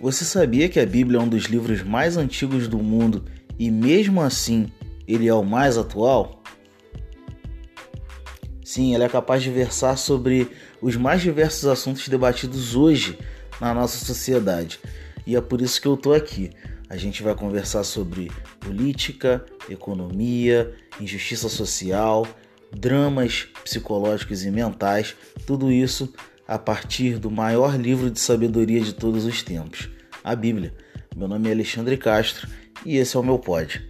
Você sabia que a Bíblia é um dos livros mais antigos do mundo e, mesmo assim, ele é o mais atual? Sim, ela é capaz de versar sobre os mais diversos assuntos debatidos hoje na nossa sociedade. E é por isso que eu tô aqui. A gente vai conversar sobre política, economia, injustiça social, dramas psicológicos e mentais, tudo isso a partir do maior livro de sabedoria de todos os tempos, a Bíblia. Meu nome é Alexandre Castro e esse é o meu pod.